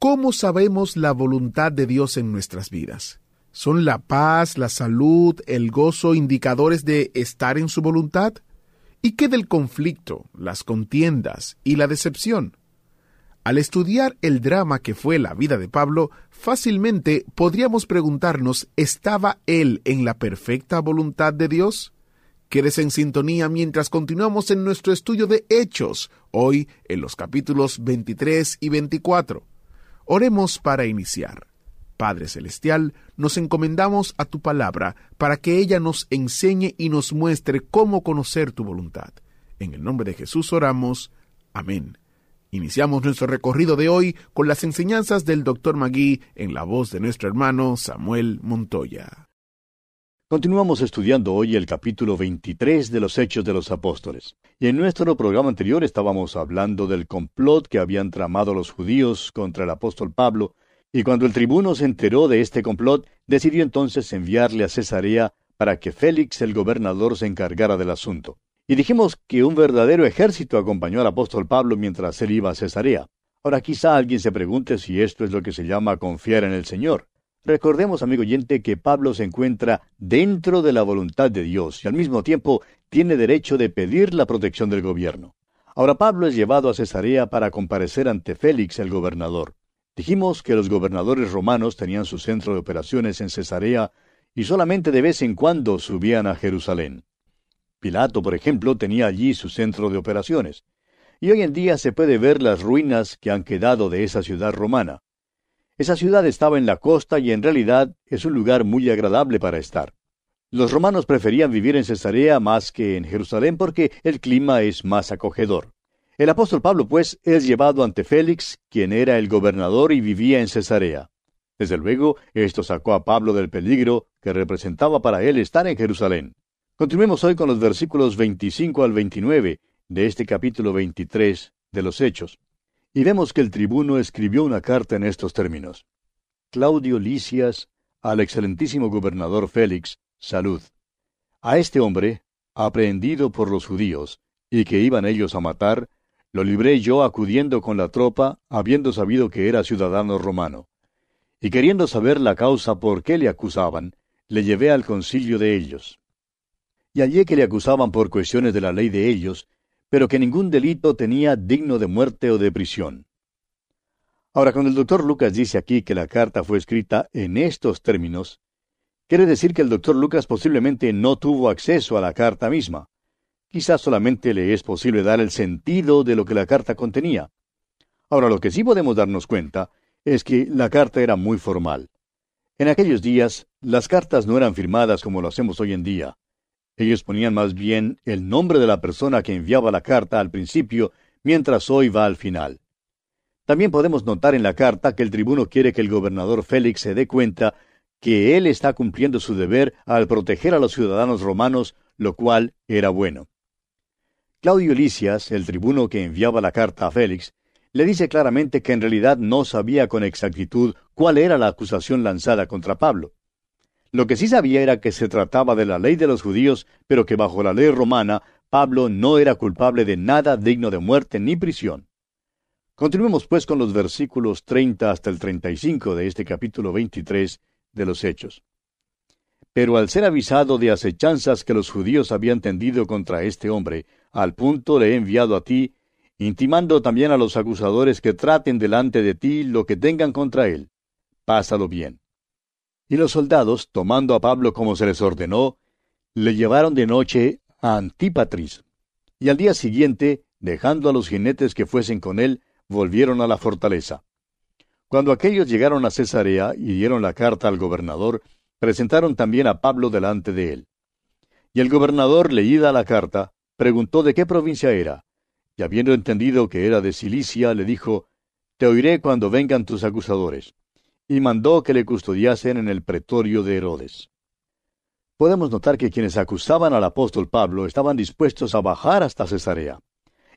¿Cómo sabemos la voluntad de Dios en nuestras vidas? ¿Son la paz, la salud, el gozo indicadores de estar en su voluntad? ¿Y qué del conflicto, las contiendas y la decepción? Al estudiar el drama que fue la vida de Pablo, fácilmente podríamos preguntarnos, ¿estaba él en la perfecta voluntad de Dios? Quedes en sintonía mientras continuamos en nuestro estudio de Hechos, hoy en los capítulos 23 y 24. Oremos para iniciar. Padre Celestial, nos encomendamos a tu palabra para que ella nos enseñe y nos muestre cómo conocer tu voluntad. En el nombre de Jesús oramos. Amén. Iniciamos nuestro recorrido de hoy con las enseñanzas del Dr. Magui en la voz de nuestro hermano Samuel Montoya. Continuamos estudiando hoy el capítulo 23 de los Hechos de los Apóstoles. Y en nuestro programa anterior estábamos hablando del complot que habían tramado los judíos contra el apóstol Pablo, y cuando el tribuno se enteró de este complot, decidió entonces enviarle a Cesarea para que Félix el gobernador se encargara del asunto. Y dijimos que un verdadero ejército acompañó al apóstol Pablo mientras él iba a Cesarea. Ahora quizá alguien se pregunte si esto es lo que se llama confiar en el Señor. Recordemos, amigo oyente, que Pablo se encuentra dentro de la voluntad de Dios y al mismo tiempo tiene derecho de pedir la protección del gobierno. Ahora Pablo es llevado a Cesarea para comparecer ante Félix el gobernador. Dijimos que los gobernadores romanos tenían su centro de operaciones en Cesarea y solamente de vez en cuando subían a Jerusalén. Pilato, por ejemplo, tenía allí su centro de operaciones. Y hoy en día se puede ver las ruinas que han quedado de esa ciudad romana. Esa ciudad estaba en la costa y en realidad es un lugar muy agradable para estar. Los romanos preferían vivir en Cesarea más que en Jerusalén porque el clima es más acogedor. El apóstol Pablo, pues, es llevado ante Félix, quien era el gobernador y vivía en Cesarea. Desde luego, esto sacó a Pablo del peligro que representaba para él estar en Jerusalén. Continuemos hoy con los versículos 25 al 29 de este capítulo 23 de los Hechos. Y vemos que el tribuno escribió una carta en estos términos. Claudio Licias, al excelentísimo gobernador Félix, salud. A este hombre, aprehendido por los judíos, y que iban ellos a matar, lo libré yo acudiendo con la tropa, habiendo sabido que era ciudadano romano. Y queriendo saber la causa por qué le acusaban, le llevé al concilio de ellos. Y hallé que le acusaban por cuestiones de la ley de ellos, pero que ningún delito tenía digno de muerte o de prisión. Ahora, cuando el doctor Lucas dice aquí que la carta fue escrita en estos términos, quiere decir que el doctor Lucas posiblemente no tuvo acceso a la carta misma. Quizás solamente le es posible dar el sentido de lo que la carta contenía. Ahora, lo que sí podemos darnos cuenta es que la carta era muy formal. En aquellos días, las cartas no eran firmadas como lo hacemos hoy en día. Ellos ponían más bien el nombre de la persona que enviaba la carta al principio, mientras hoy va al final. También podemos notar en la carta que el tribuno quiere que el gobernador Félix se dé cuenta que él está cumpliendo su deber al proteger a los ciudadanos romanos, lo cual era bueno. Claudio Licias, el tribuno que enviaba la carta a Félix, le dice claramente que en realidad no sabía con exactitud cuál era la acusación lanzada contra Pablo. Lo que sí sabía era que se trataba de la ley de los judíos, pero que bajo la ley romana Pablo no era culpable de nada digno de muerte ni prisión. Continuemos pues con los versículos 30 hasta el 35 de este capítulo 23 de los Hechos. Pero al ser avisado de acechanzas que los judíos habían tendido contra este hombre, al punto le he enviado a ti, intimando también a los acusadores que traten delante de ti lo que tengan contra él. Pásalo bien. Y los soldados, tomando a Pablo como se les ordenó, le llevaron de noche a Antípatris. Y al día siguiente, dejando a los jinetes que fuesen con él, volvieron a la fortaleza. Cuando aquellos llegaron a Cesarea y dieron la carta al gobernador, presentaron también a Pablo delante de él. Y el gobernador, leída la carta, preguntó de qué provincia era, y habiendo entendido que era de Cilicia, le dijo, Te oiré cuando vengan tus acusadores. y mandó que le custodiasen en el pretorio de Herodes. Podemos notar que quienes acusaban al apóstol Pablo estaban dispuestos a bajar hasta Cesarea.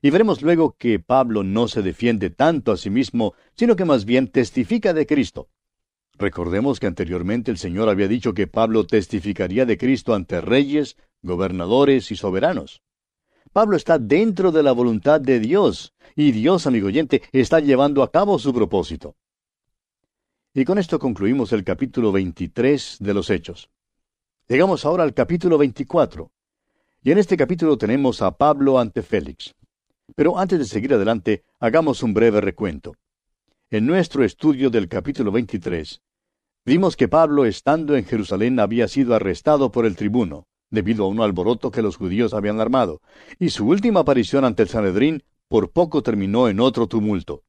Y veremos luego que Pablo no se defiende tanto a sí mismo, sino que más bien testifica de Cristo. Recordemos que anteriormente el Señor había dicho que Pablo testificaría de Cristo ante reyes, gobernadores y soberanos. Pablo está dentro de la voluntad de Dios, y Dios, amigo oyente, está llevando a cabo su propósito. Y con esto concluimos el capítulo 23 de los Hechos. Llegamos ahora al capítulo 24. Y en este capítulo tenemos a Pablo ante Félix. Pero antes de seguir adelante, hagamos un breve recuento. En nuestro estudio del capítulo 23, vimos que Pablo, estando en Jerusalén, había sido arrestado por el tribuno, debido a un alboroto que los judíos habían armado, y su última aparición ante el Sanedrín por poco terminó en otro tumulto.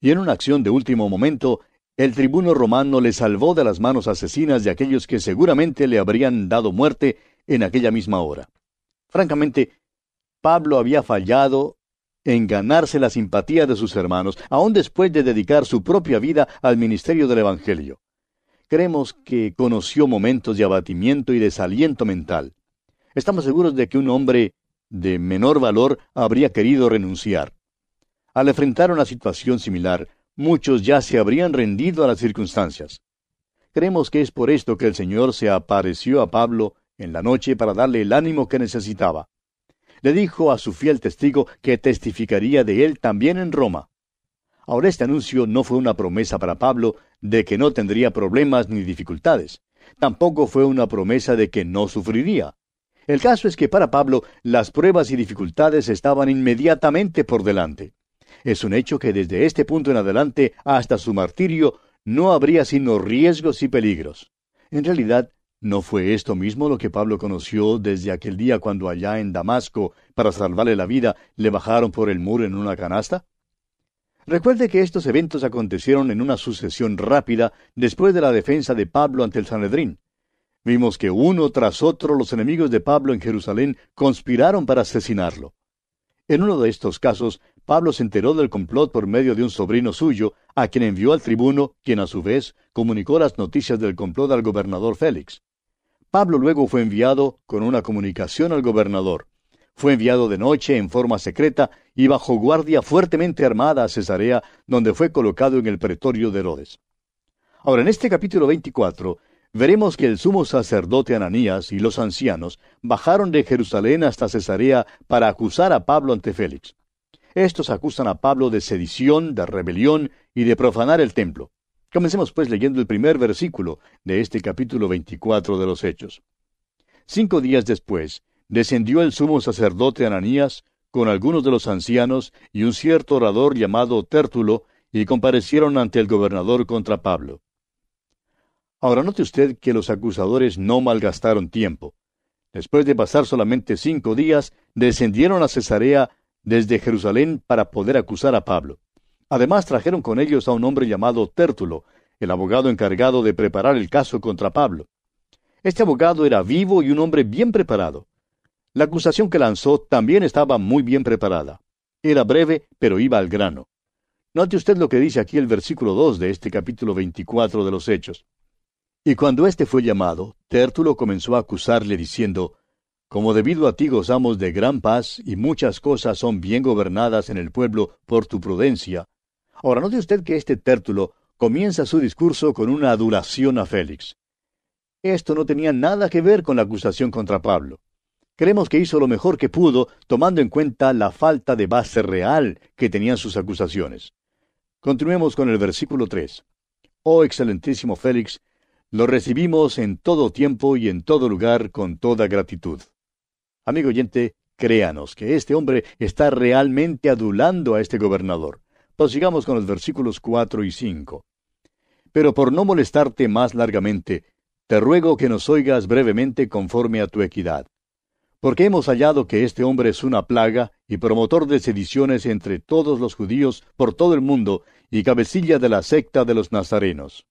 Y en una acción de último momento, el tribuno romano le salvó de las manos asesinas de aquellos que seguramente le habrían dado muerte en aquella misma hora. Francamente, Pablo había fallado en ganarse la simpatía de sus hermanos, aun después de dedicar su propia vida al ministerio del Evangelio. Creemos que conoció momentos de abatimiento y desaliento mental. Estamos seguros de que un hombre de menor valor habría querido renunciar. Al enfrentar una situación similar, muchos ya se habrían rendido a las circunstancias. Creemos que es por esto que el Señor se apareció a Pablo en la noche para darle el ánimo que necesitaba le dijo a su fiel testigo que testificaría de él también en Roma. Ahora este anuncio no fue una promesa para Pablo de que no tendría problemas ni dificultades. Tampoco fue una promesa de que no sufriría. El caso es que para Pablo las pruebas y dificultades estaban inmediatamente por delante. Es un hecho que desde este punto en adelante hasta su martirio no habría sino riesgos y peligros. En realidad, ¿No fue esto mismo lo que Pablo conoció desde aquel día cuando allá en Damasco, para salvarle la vida, le bajaron por el muro en una canasta? Recuerde que estos eventos acontecieron en una sucesión rápida después de la defensa de Pablo ante el Sanedrín. Vimos que uno tras otro los enemigos de Pablo en Jerusalén conspiraron para asesinarlo. En uno de estos casos, Pablo se enteró del complot por medio de un sobrino suyo, a quien envió al tribuno, quien a su vez comunicó las noticias del complot al gobernador Félix. Pablo luego fue enviado con una comunicación al gobernador. Fue enviado de noche en forma secreta y bajo guardia fuertemente armada a Cesarea, donde fue colocado en el pretorio de Herodes. Ahora, en este capítulo 24, veremos que el sumo sacerdote Ananías y los ancianos bajaron de Jerusalén hasta Cesarea para acusar a Pablo ante Félix. Estos acusan a Pablo de sedición, de rebelión y de profanar el templo. Comencemos pues leyendo el primer versículo de este capítulo 24 de los Hechos. Cinco días después, descendió el sumo sacerdote Ananías con algunos de los ancianos y un cierto orador llamado Tértulo, y comparecieron ante el gobernador contra Pablo. Ahora note usted que los acusadores no malgastaron tiempo. Después de pasar solamente cinco días, descendieron a Cesarea desde Jerusalén para poder acusar a Pablo. Además trajeron con ellos a un hombre llamado Tértulo, el abogado encargado de preparar el caso contra Pablo. Este abogado era vivo y un hombre bien preparado. La acusación que lanzó también estaba muy bien preparada. Era breve, pero iba al grano. Note usted lo que dice aquí el versículo 2 de este capítulo 24 de los Hechos. Y cuando éste fue llamado, Tértulo comenzó a acusarle diciendo, Como debido a ti gozamos de gran paz y muchas cosas son bien gobernadas en el pueblo por tu prudencia, Ahora, note usted que este tértulo comienza su discurso con una adulación a Félix. Esto no tenía nada que ver con la acusación contra Pablo. Creemos que hizo lo mejor que pudo, tomando en cuenta la falta de base real que tenían sus acusaciones. Continuemos con el versículo 3. Oh excelentísimo Félix, lo recibimos en todo tiempo y en todo lugar con toda gratitud. Amigo oyente, créanos que este hombre está realmente adulando a este gobernador. Prosigamos con los versículos cuatro y cinco. Pero por no molestarte más largamente, te ruego que nos oigas brevemente conforme a tu equidad. Porque hemos hallado que este hombre es una plaga y promotor de sediciones entre todos los judíos por todo el mundo y cabecilla de la secta de los nazarenos.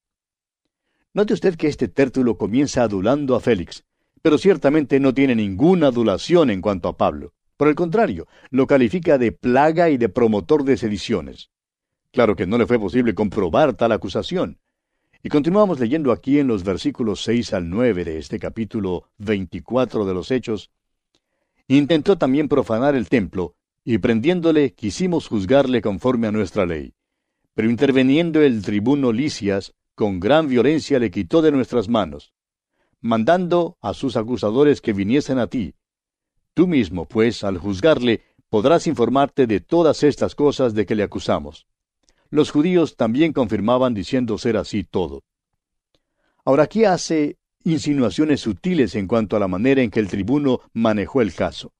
Note usted que este tértulo comienza adulando a Félix, pero ciertamente no tiene ninguna adulación en cuanto a Pablo. Por el contrario, lo califica de plaga y de promotor de sediciones. Claro que no le fue posible comprobar tal acusación. Y continuamos leyendo aquí en los versículos 6 al 9 de este capítulo 24 de los Hechos. Intentó también profanar el templo, y prendiéndole quisimos juzgarle conforme a nuestra ley. Pero interveniendo el tribuno Licias, con gran violencia le quitó de nuestras manos, mandando a sus acusadores que viniesen a ti. Tú mismo, pues, al juzgarle, podrás informarte de todas estas cosas de que le acusamos. Los judíos también confirmaban diciendo ser así todo. Ahora aquí hace insinuaciones sutiles en cuanto a la manera en que el tribuno manejó el caso.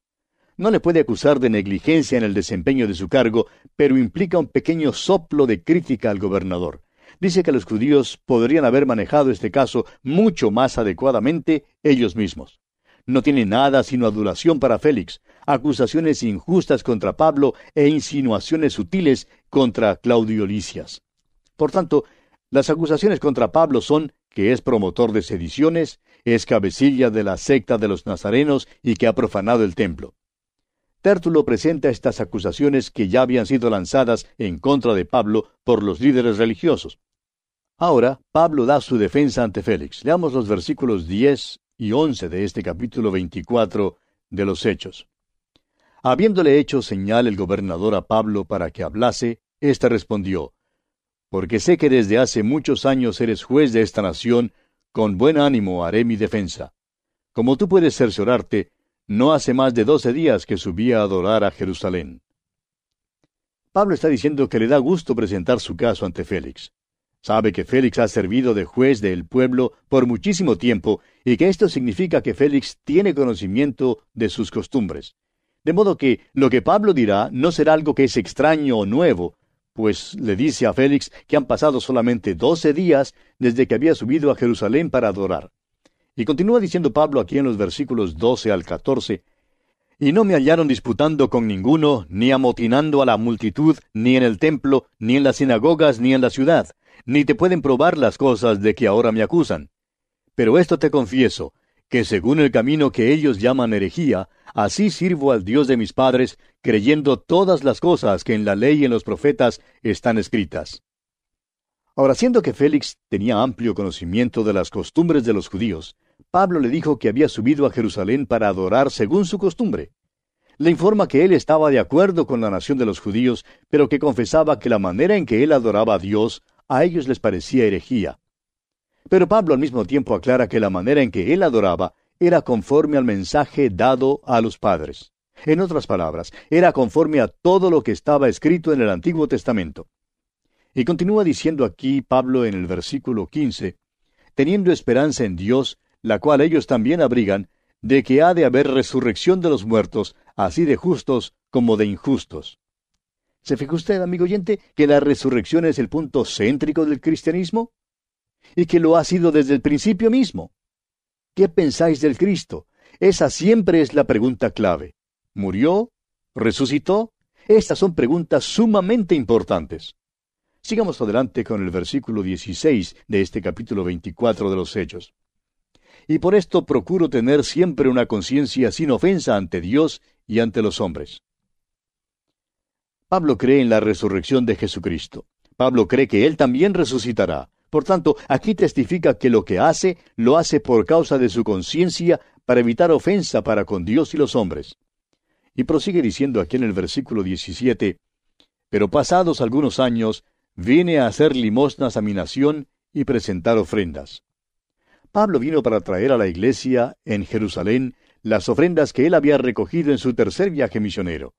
No le puede acusar de negligencia en el desempeño de su cargo, pero implica un pequeño soplo de crítica al gobernador. Dice que los judíos podrían haber manejado este caso mucho más adecuadamente ellos mismos. No tiene nada sino adulación para Félix, acusaciones injustas contra Pablo e insinuaciones sutiles contra Claudio Licias. Por tanto, las acusaciones contra Pablo son que es promotor de sediciones, es cabecilla de la secta de los nazarenos y que ha profanado el templo. Tértulo presenta estas acusaciones que ya habían sido lanzadas en contra de Pablo por los líderes religiosos. Ahora, Pablo da su defensa ante Félix. Leamos los versículos 10 y 11 de este capítulo 24 de los Hechos. Habiéndole hecho señal el gobernador a Pablo para que hablase, éste respondió, Porque sé que desde hace muchos años eres juez de esta nación, con buen ánimo haré mi defensa. Como tú puedes cerciorarte, no hace más de doce días que subí a adorar a Jerusalén. Pablo está diciendo que le da gusto presentar su caso ante Félix. Sabe que Félix ha servido de juez del pueblo por muchísimo tiempo y que esto significa que Félix tiene conocimiento de sus costumbres. De modo que lo que Pablo dirá no será algo que es extraño o nuevo, pues le dice a Félix que han pasado solamente doce días desde que había subido a Jerusalén para adorar. Y continúa diciendo Pablo aquí en los versículos 12 al 14, Y no me hallaron disputando con ninguno, ni amotinando a la multitud, ni en el templo, ni en las sinagogas, ni en la ciudad, ni te pueden probar las cosas de que ahora me acusan. Pero esto te confieso, que según el camino que ellos llaman herejía, así sirvo al Dios de mis padres, creyendo todas las cosas que en la ley y en los profetas están escritas. Ahora, siendo que Félix tenía amplio conocimiento de las costumbres de los judíos, Pablo le dijo que había subido a Jerusalén para adorar según su costumbre. Le informa que él estaba de acuerdo con la nación de los judíos, pero que confesaba que la manera en que él adoraba a Dios a ellos les parecía herejía. Pero Pablo al mismo tiempo aclara que la manera en que él adoraba era conforme al mensaje dado a los padres. En otras palabras, era conforme a todo lo que estaba escrito en el Antiguo Testamento. Y continúa diciendo aquí Pablo en el versículo 15, teniendo esperanza en Dios, la cual ellos también abrigan, de que ha de haber resurrección de los muertos, así de justos como de injustos. ¿Se fija usted, amigo oyente, que la resurrección es el punto céntrico del cristianismo? Y que lo ha sido desde el principio mismo. ¿Qué pensáis del Cristo? Esa siempre es la pregunta clave. ¿Murió? ¿Resucitó? Estas son preguntas sumamente importantes. Sigamos adelante con el versículo 16 de este capítulo 24 de los Hechos. Y por esto procuro tener siempre una conciencia sin ofensa ante Dios y ante los hombres. Pablo cree en la resurrección de Jesucristo. Pablo cree que Él también resucitará. Por tanto, aquí testifica que lo que hace, lo hace por causa de su conciencia para evitar ofensa para con Dios y los hombres. Y prosigue diciendo aquí en el versículo 17, Pero pasados algunos años, vine a hacer limosnas a mi nación y presentar ofrendas. Pablo vino para traer a la iglesia en Jerusalén las ofrendas que él había recogido en su tercer viaje misionero.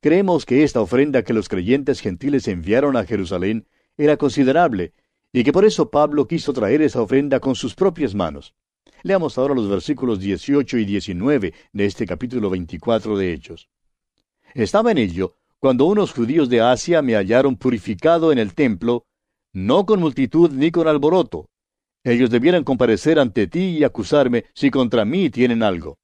Creemos que esta ofrenda que los creyentes gentiles enviaron a Jerusalén era considerable, y que por eso Pablo quiso traer esa ofrenda con sus propias manos. Leamos ahora los versículos 18 y 19 de este capítulo 24 de Hechos. Estaba en ello cuando unos judíos de Asia me hallaron purificado en el templo, no con multitud ni con alboroto. Ellos debieran comparecer ante ti y acusarme si contra mí tienen algo.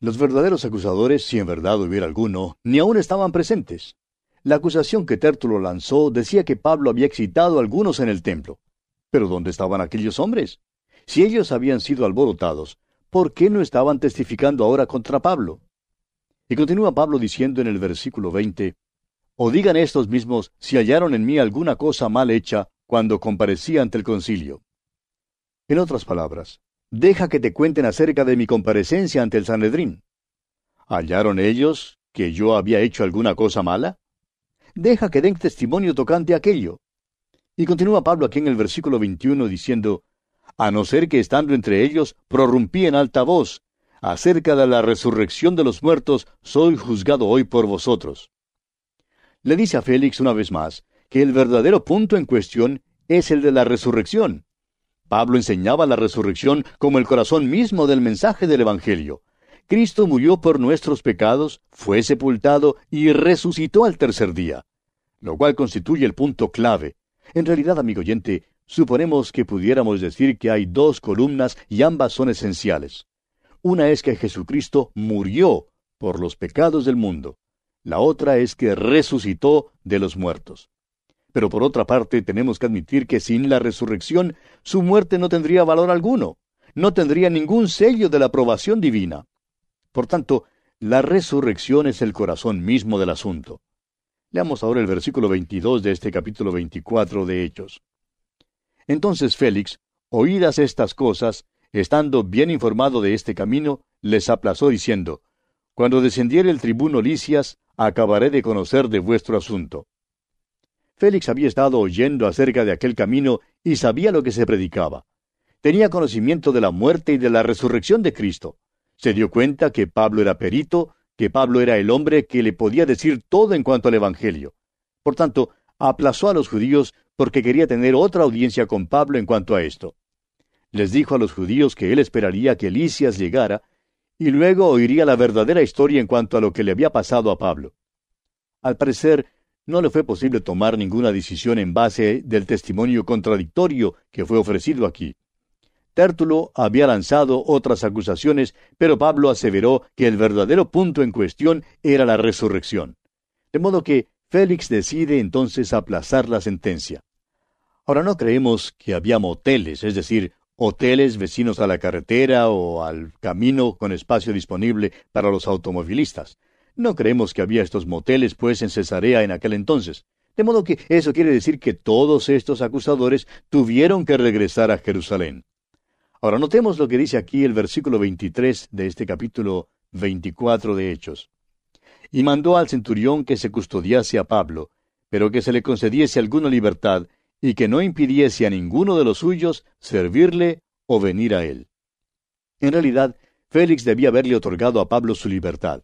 Los verdaderos acusadores, si en verdad hubiera alguno, ni aún estaban presentes. La acusación que Tértulo lanzó decía que Pablo había excitado a algunos en el templo. Pero ¿dónde estaban aquellos hombres? Si ellos habían sido alborotados, ¿por qué no estaban testificando ahora contra Pablo? Y continúa Pablo diciendo en el versículo 20, O digan estos mismos si hallaron en mí alguna cosa mal hecha, cuando comparecía ante el concilio. En otras palabras, deja que te cuenten acerca de mi comparecencia ante el Sanedrín. ¿Hallaron ellos que yo había hecho alguna cosa mala? Deja que den testimonio tocante a aquello. Y continúa Pablo aquí en el versículo 21 diciendo, a no ser que estando entre ellos prorrumpí en alta voz, acerca de la resurrección de los muertos, soy juzgado hoy por vosotros. Le dice a Félix una vez más que el verdadero punto en cuestión es el de la resurrección. Pablo enseñaba la resurrección como el corazón mismo del mensaje del Evangelio. Cristo murió por nuestros pecados, fue sepultado y resucitó al tercer día, lo cual constituye el punto clave. En realidad, amigo oyente, suponemos que pudiéramos decir que hay dos columnas y ambas son esenciales. Una es que Jesucristo murió por los pecados del mundo. La otra es que resucitó de los muertos. Pero por otra parte tenemos que admitir que sin la resurrección su muerte no tendría valor alguno, no tendría ningún sello de la aprobación divina. Por tanto, la resurrección es el corazón mismo del asunto. Leamos ahora el versículo 22 de este capítulo 24 de Hechos. Entonces Félix, oídas estas cosas, estando bien informado de este camino, les aplazó diciendo, Cuando descendiere el tribuno Licias, acabaré de conocer de vuestro asunto. Félix había estado oyendo acerca de aquel camino y sabía lo que se predicaba. Tenía conocimiento de la muerte y de la resurrección de Cristo. Se dio cuenta que Pablo era perito, que Pablo era el hombre que le podía decir todo en cuanto al Evangelio. Por tanto, aplazó a los judíos porque quería tener otra audiencia con Pablo en cuanto a esto. Les dijo a los judíos que él esperaría que Licias llegara, y luego oiría la verdadera historia en cuanto a lo que le había pasado a Pablo. Al parecer, no le fue posible tomar ninguna decisión en base del testimonio contradictorio que fue ofrecido aquí. Tértulo había lanzado otras acusaciones, pero Pablo aseveró que el verdadero punto en cuestión era la resurrección. De modo que Félix decide entonces aplazar la sentencia. Ahora no creemos que había moteles, es decir, hoteles vecinos a la carretera o al camino con espacio disponible para los automovilistas. No creemos que había estos moteles, pues, en Cesarea en aquel entonces. De modo que eso quiere decir que todos estos acusadores tuvieron que regresar a Jerusalén. Ahora notemos lo que dice aquí el versículo 23 de este capítulo 24 de Hechos. Y mandó al centurión que se custodiase a Pablo, pero que se le concediese alguna libertad, y que no impidiese a ninguno de los suyos servirle o venir a él. En realidad, Félix debía haberle otorgado a Pablo su libertad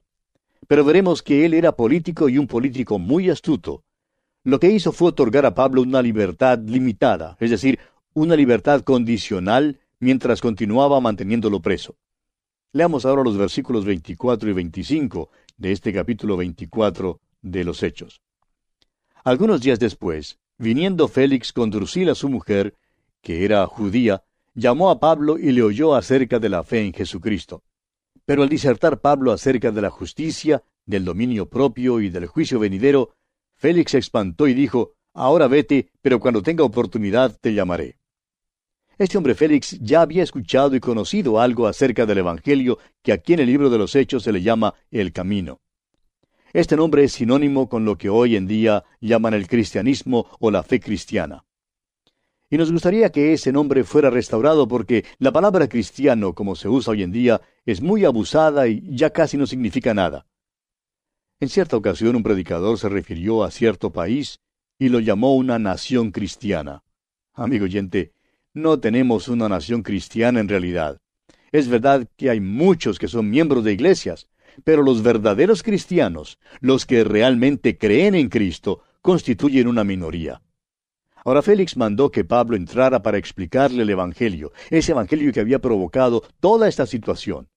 pero veremos que él era político y un político muy astuto. Lo que hizo fue otorgar a Pablo una libertad limitada, es decir, una libertad condicional mientras continuaba manteniéndolo preso. Leamos ahora los versículos 24 y 25 de este capítulo 24 de los Hechos. Algunos días después, viniendo Félix con Drusila su mujer, que era judía, llamó a Pablo y le oyó acerca de la fe en Jesucristo. Pero al disertar Pablo acerca de la justicia, del dominio propio y del juicio venidero, Félix se espantó y dijo, Ahora vete, pero cuando tenga oportunidad te llamaré. Este hombre Félix ya había escuchado y conocido algo acerca del Evangelio que aquí en el libro de los Hechos se le llama el camino. Este nombre es sinónimo con lo que hoy en día llaman el cristianismo o la fe cristiana. Y nos gustaría que ese nombre fuera restaurado porque la palabra cristiano, como se usa hoy en día, es muy abusada y ya casi no significa nada. En cierta ocasión un predicador se refirió a cierto país y lo llamó una nación cristiana. Amigo oyente, no tenemos una nación cristiana en realidad. Es verdad que hay muchos que son miembros de iglesias, pero los verdaderos cristianos, los que realmente creen en Cristo, constituyen una minoría. Ahora Félix mandó que Pablo entrara para explicarle el Evangelio, ese Evangelio que había provocado toda esta situación.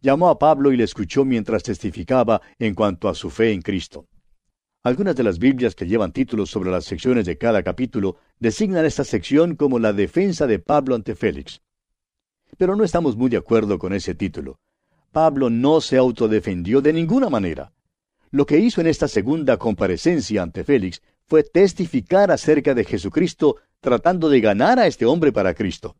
Llamó a Pablo y le escuchó mientras testificaba en cuanto a su fe en Cristo. Algunas de las Biblias que llevan títulos sobre las secciones de cada capítulo designan esta sección como la defensa de Pablo ante Félix. Pero no estamos muy de acuerdo con ese título. Pablo no se autodefendió de ninguna manera. Lo que hizo en esta segunda comparecencia ante Félix fue testificar acerca de Jesucristo tratando de ganar a este hombre para Cristo.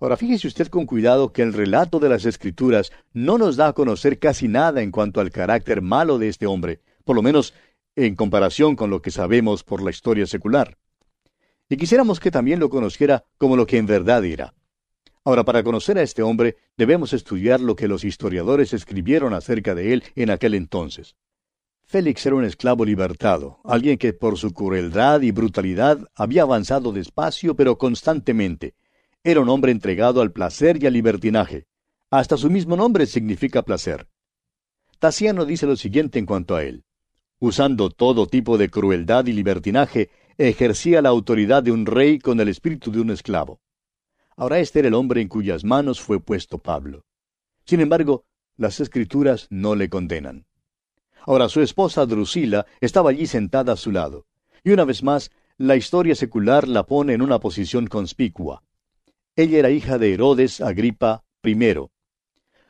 Ahora fíjese usted con cuidado que el relato de las Escrituras no nos da a conocer casi nada en cuanto al carácter malo de este hombre, por lo menos en comparación con lo que sabemos por la historia secular. y quisiéramos que también lo conociera como lo que en verdad era. Ahora, para conocer a este hombre, debemos estudiar lo que los historiadores escribieron acerca de él en aquel entonces. Félix era un esclavo libertado, alguien que por su crueldad y brutalidad había avanzado despacio pero constantemente. Era un hombre entregado al placer y al libertinaje. Hasta su mismo nombre significa placer. Taciano dice lo siguiente en cuanto a él. Usando todo tipo de crueldad y libertinaje, ejercía la autoridad de un rey con el espíritu de un esclavo. Ahora este era el hombre en cuyas manos fue puesto Pablo. Sin embargo, las escrituras no le condenan. Ahora su esposa Drusila estaba allí sentada a su lado. Y una vez más, la historia secular la pone en una posición conspicua. Ella era hija de Herodes Agripa I.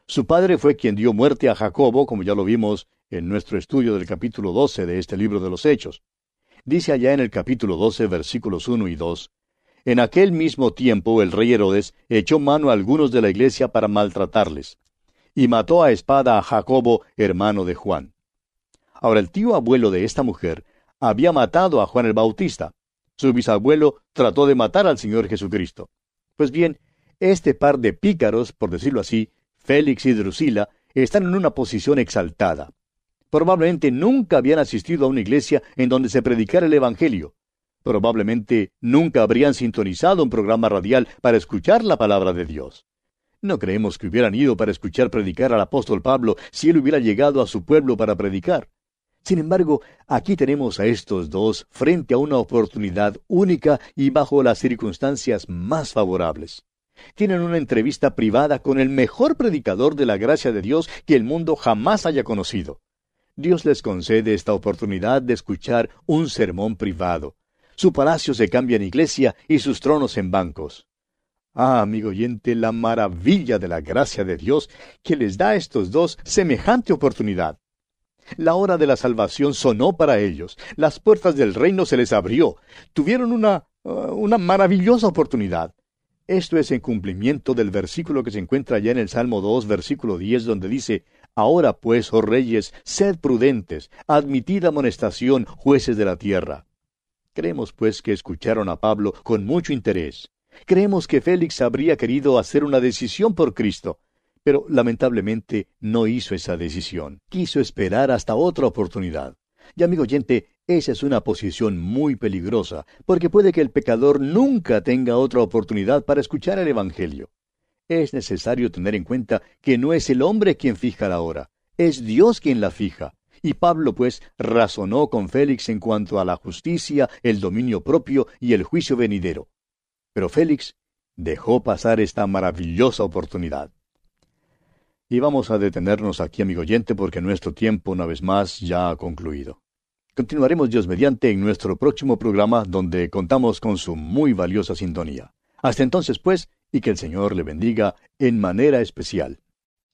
Su padre fue quien dio muerte a Jacobo, como ya lo vimos en nuestro estudio del capítulo 12 de este libro de los Hechos. Dice allá en el capítulo 12, versículos 1 y 2, En aquel mismo tiempo el rey Herodes echó mano a algunos de la iglesia para maltratarles, y mató a espada a Jacobo, hermano de Juan. Ahora el tío abuelo de esta mujer había matado a Juan el Bautista. Su bisabuelo trató de matar al Señor Jesucristo. Pues bien, este par de pícaros, por decirlo así, Félix y Drusila, están en una posición exaltada. Probablemente nunca habían asistido a una iglesia en donde se predicara el Evangelio. Probablemente nunca habrían sintonizado un programa radial para escuchar la palabra de Dios. No creemos que hubieran ido para escuchar predicar al apóstol Pablo si él hubiera llegado a su pueblo para predicar. Sin embargo, aquí tenemos a estos dos frente a una oportunidad única y bajo las circunstancias más favorables. Tienen una entrevista privada con el mejor predicador de la gracia de Dios que el mundo jamás haya conocido. Dios les concede esta oportunidad de escuchar un sermón privado. Su palacio se cambia en iglesia y sus tronos en bancos. Ah, amigo oyente, la maravilla de la gracia de Dios que les da a estos dos semejante oportunidad. La hora de la salvación sonó para ellos. Las puertas del reino se les abrió. Tuvieron una, uh, una maravillosa oportunidad. Esto es en cumplimiento del versículo que se encuentra ya en el Salmo 2, versículo 10, donde dice, Ahora pues, oh reyes, sed prudentes, admitid amonestación, jueces de la tierra. Creemos pues que escucharon a Pablo con mucho interés. Creemos que Félix habría querido hacer una decisión por Cristo, pero lamentablemente no hizo esa decisión. Quiso esperar hasta otra oportunidad. Y amigo oyente, esa es una posición muy peligrosa, porque puede que el pecador nunca tenga otra oportunidad para escuchar el Evangelio. Es necesario tener en cuenta que no es el hombre quien fija la hora, es Dios quien la fija. Y Pablo, pues, razonó con Félix en cuanto a la justicia, el dominio propio y el juicio venidero. Pero Félix dejó pasar esta maravillosa oportunidad. Y vamos a detenernos aquí, amigo oyente, porque nuestro tiempo, una vez más, ya ha concluido. Continuaremos Dios mediante en nuestro próximo programa, donde contamos con su muy valiosa sintonía. Hasta entonces, pues, y que el Señor le bendiga en manera especial.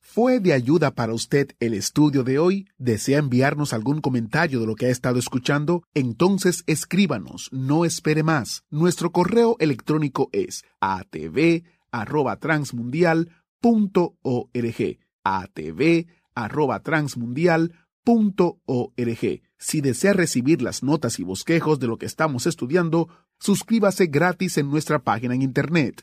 ¿Fue de ayuda para usted el estudio de hoy? ¿Desea enviarnos algún comentario de lo que ha estado escuchando? Entonces escríbanos, no espere más. Nuestro correo electrónico es atv@transmundial atv atv@transmundial.org. Si desea recibir las notas y bosquejos de lo que estamos estudiando, suscríbase gratis en nuestra página en internet